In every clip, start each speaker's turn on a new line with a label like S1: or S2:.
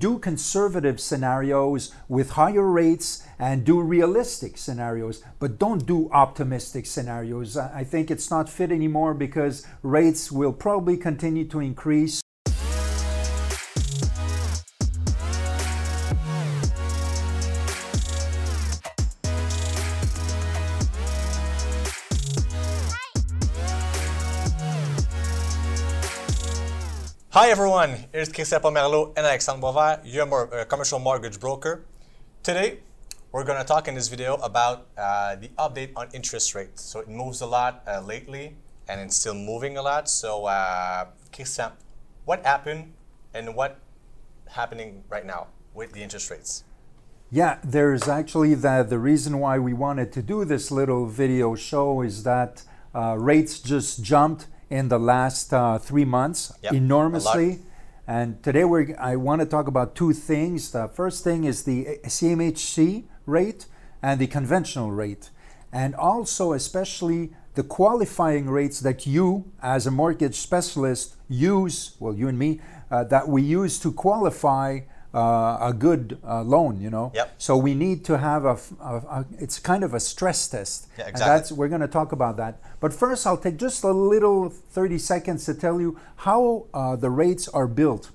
S1: do conservative scenarios with higher rates and do realistic scenarios, but don't do optimistic scenarios. I think it's not fit anymore because rates will probably continue to increase.
S2: Hi everyone, it's Christian Pomerleau and Alexandre Boisvert, your uh, commercial mortgage broker. Today, we're going to talk in this video about uh, the update on interest rates. So it moves a lot uh, lately and it's still moving a lot. So, uh, Christian, what happened and what happening right now with the interest rates?
S1: Yeah, there's actually the, the reason why we wanted to do this little video show is that uh, rates just jumped in the last uh, three months
S2: Yep,
S1: enormously. And today we're, I want to talk about two things. The first thing is the CMHC rate and the conventional rate. And also, especially, the qualifying rates that you, as a mortgage specialist, use, well, you and me, uh, that we use to qualify uh, a good uh, loan, you know?
S2: Yep.
S1: So we need to have a. it's kind of a stress test.
S2: Yeah,
S1: And
S2: exactly.
S1: that's, we're going to talk about that. But first, I'll take just a little 30 seconds to tell you how uh, the rates are built.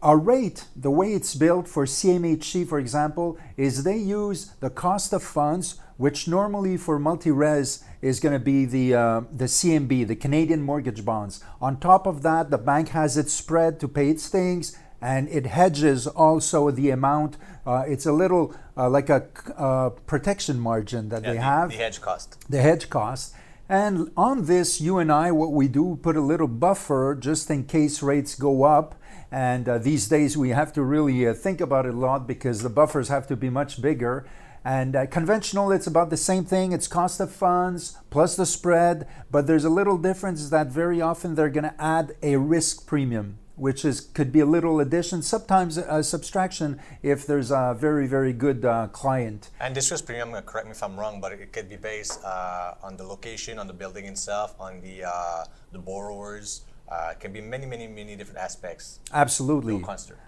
S1: A rate, the way it's built for CMHC, for example, is they use the cost of funds, which normally for multi-res is going to be the uh, the CMB, the Canadian mortgage bonds. On top of that, the bank has its spread to pay its things, and it hedges also the amount. Uh, it's a little uh, like a uh, protection margin that
S2: Yeah,
S1: they
S2: the,
S1: have
S2: the hedge cost.
S1: the hedge cost. And on this, you and I, what we do, put a little buffer just in case rates go up. And uh, these days, we have to really uh, think about it a lot because the buffers have to be much bigger. And uh, conventional, it's about the same thing. It's cost of funds plus the spread, but there's a little difference that very often they're going to add a risk premium, which is could be a little addition, sometimes a subtraction if there's a very very good uh, client.
S2: And this risk premium, uh, correct me if I'm wrong, but it could be based uh, on the location, on the building itself, on the uh, the borrowers. Uh, it can be many, many, many different aspects.
S1: Absolutely.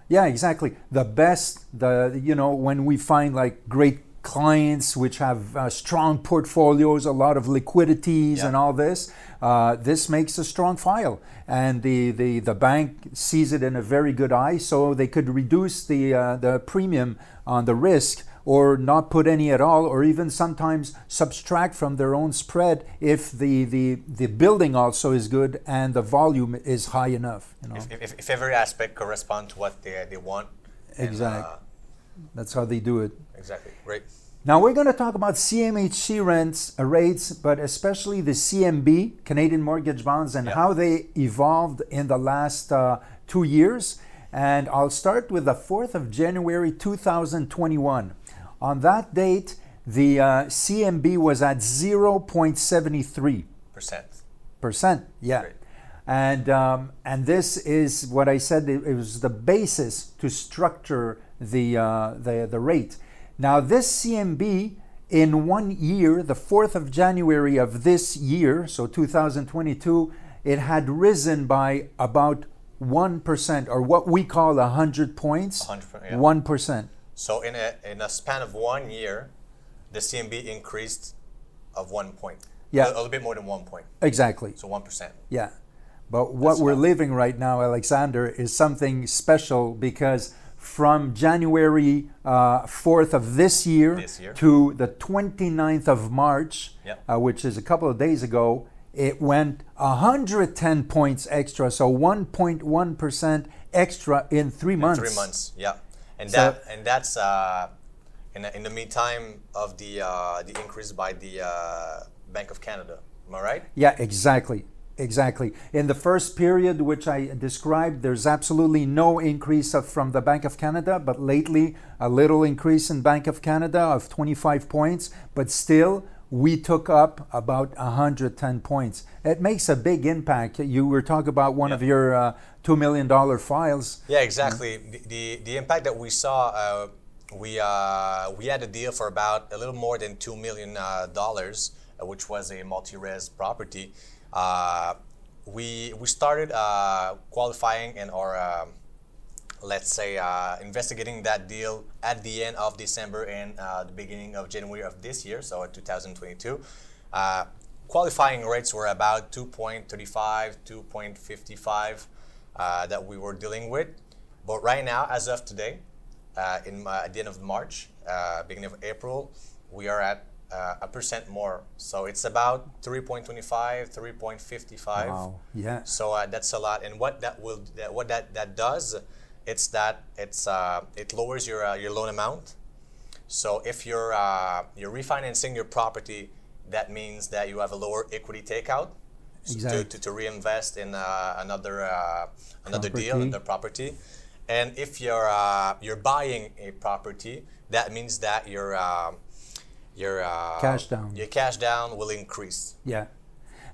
S1: Yeah, exactly. The best, the you know, when we find like great clients which have uh, strong portfolios, a lot of liquidities,
S2: Yeah.
S1: and all this, uh, this makes a strong file, and the, the the bank sees it in a very good eye, so they could reduce the uh, the premium on the risk. Or not put any at all, or even sometimes subtract from their own spread if the, the, the building also is good and the volume is high enough. You know?
S2: If, if, if every aspect corresponds to what they, they want. and, uh,
S1: That's how they do it.
S2: exactly. Great.
S1: Now we're going to talk about CMHC rents uh, rates, but especially the CMB Canadian mortgage bonds and
S2: Yeah.
S1: how they evolved in the last uh, two years. And I'll start with the 4th of January 2021. On that date, the uh, CMB was at 0.73
S2: Percent.
S1: percent. Yeah.
S2: Great.
S1: And um, and this is what I said. It, it was the basis to structure the uh, the the rate. Now this CMB in one year, the fourth of January of this year, so 2022, it had risen by about one percent, or what we call a hundred points.
S2: 100%, yeah.
S1: One percent.
S2: So in a, in a span of one year, the CMB increased of one point.
S1: Yeah.
S2: A, a little bit more than one point.
S1: Exactly.
S2: So 1%.
S1: Yeah. But what
S2: That's
S1: we're
S2: fine.
S1: living right now, Alexander, is something special because from January uh, 4th of this year,
S2: This year.
S1: to the 29th of March,
S2: Yep.
S1: uh, which is a couple of days ago, it went 110 points extra, so 1.1% extra in three months.
S2: Three months, yeah. And
S1: So-
S2: that and that's uh, in, the- in the meantime of the uh, the increase by the uh, Bank of Canada. Am I right?
S1: Yeah, exactly. Exactly. In the first period, which I described, there's absolutely no increase of, from the Bank of Canada, but lately a little increase in Bank of Canada of 25 points, but still we took up about 110 points. It makes a big impact. You were talking about one of your uh, $2 million files.
S2: Yeah, exactly. The, the the impact that we saw. Uh, we uh, we had a deal for about a little more than two million uh, dollars, uh, which was a multi-res property. Uh, we we started uh, qualifying and or uh, let's say, uh, investigating that deal at the end of December and uh, the beginning of January of this year, so 2022. Uh, qualifying rates were about 2.35, 2.55 uh, that we were dealing with. But right now, as of today, in at the end of March, beginning of April, we are at uh, a percent more. So it's about 3.25, 3.55.
S1: Wow. Yeah.
S2: So uh, that's a lot. And what that will, that, what that, that does, it's that it's uh, it lowers your uh, your loan amount. So if you're uh, you're refinancing your property, that means that you have a lower equity takeout s- to, to, to reinvest in uh, another uh, another deal,
S1: Property.
S2: another property. And if you're uh, you're buying a property, that means that your uh, your uh,
S1: Cash down.
S2: your cash down will increase.
S1: Yeah.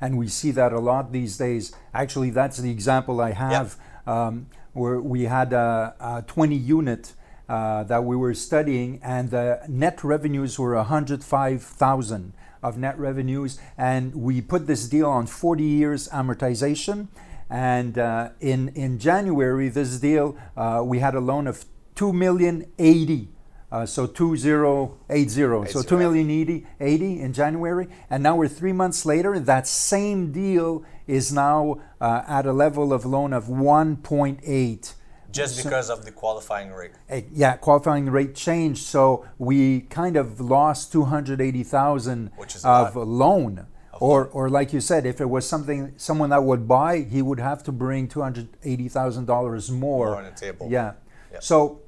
S1: And we see that a lot these days. Actually, that's the example I have um, where we had a, a 20 unit uh, that we were studying, and the net revenues were 105,000 of net revenues. And we put this deal on 40 years amortization. And uh, in, in January, this deal, uh, we had a loan of 2 million 80. Uh, so 2080. So 2
S2: 80.
S1: 80, 80 in January. And now we're three months later. That same deal is now uh, at a level of loan of 1.8.
S2: Just because of the qualifying rate.
S1: Eh, Yeah, qualifying rate changed. So we kind of lost 280,000
S2: Which is a
S1: of loan. Or, or like you said, if it was something someone that would buy, he would have to bring two hundred eighty thousand dollars more.
S2: More on the table.
S1: Yeah.
S2: Yep.
S1: So,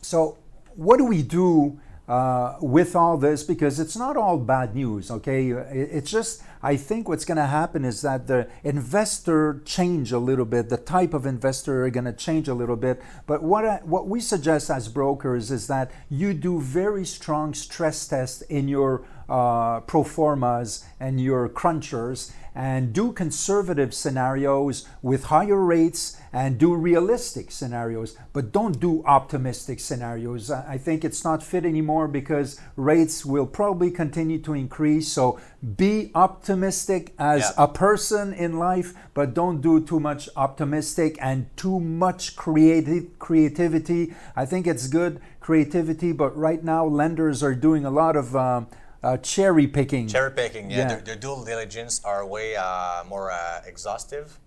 S1: so what do we do uh, with all this? Because it's not all bad news. Okay, it's just I think what's going to happen is that the investor change a little bit. The type of investor are going to change a little bit. But what I, what we suggest as brokers is that you do very strong stress tests in your uh, pro formas and your crunchers and do conservative scenarios with higher rates and do realistic scenarios, but don't do optimistic scenarios. I think it's not fit anymore because rates will probably continue to increase. So be optimistic as
S2: Yeah.
S1: a person in life, but don't do too much optimistic and too much creative creativity. I think it's good creativity, but right now lenders are doing a lot of um, uh, cherry picking.
S2: Cherry picking, yeah.
S1: Yeah.
S2: Their, their due diligence are way uh, more uh, exhaustive,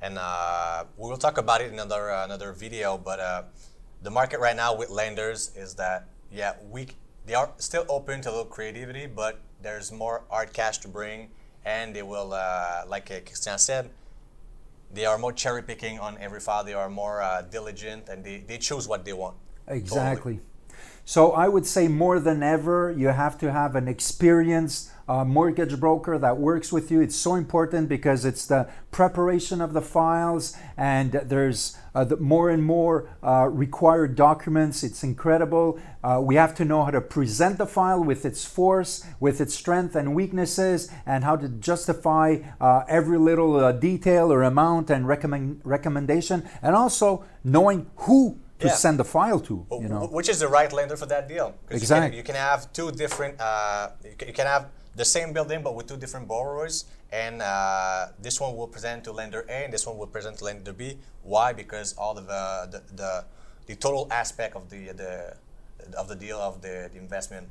S2: and uh, we will talk about it in another uh, another video. But uh, the market right now with lenders is that yeah, we they are still open to a little creativity, but there's more hard cash to bring, and they will uh, like Christian said. They are more cherry picking on every file. They are more uh, diligent, and they, they choose what they want.
S1: Exactly. So I would say more than ever, you have to have an experienced uh, mortgage broker that works with you. It's so important because it's the preparation of the files, and there's uh, the more and more uh, required documents. It's incredible. Uh, we have to know how to present the file with its force, with its strength and weaknesses, and how to justify uh, every little uh, detail or amount and recommend recommendation, and also knowing who to
S2: Yeah.
S1: send the file to. You know.
S2: Which is the right lender for that deal?
S1: Exactly.
S2: You can, you can have two different. Uh, you, can, you can have the same building but with two different borrowers, and uh, this one will present to lender A, and this one will present to lender B. Why? Because all of the the, the, the total aspect of the the of the deal of the, the investment,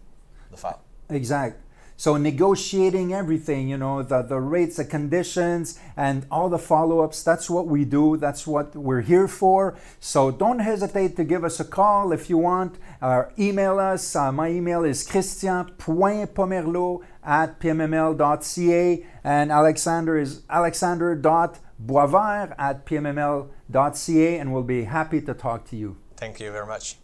S2: the file.
S1: Exact. So negotiating everything, you know, the, the rates, the conditions, and all the follow-ups, that's what we do. That's what we're here for. So don't hesitate to give us a call if you want, or email us. Uh, my email is christian.pomerleau at pmml.ca and Alexander is alexander.boisvert at pmml.ca and we'll be happy to talk to you.
S2: Thank you very much.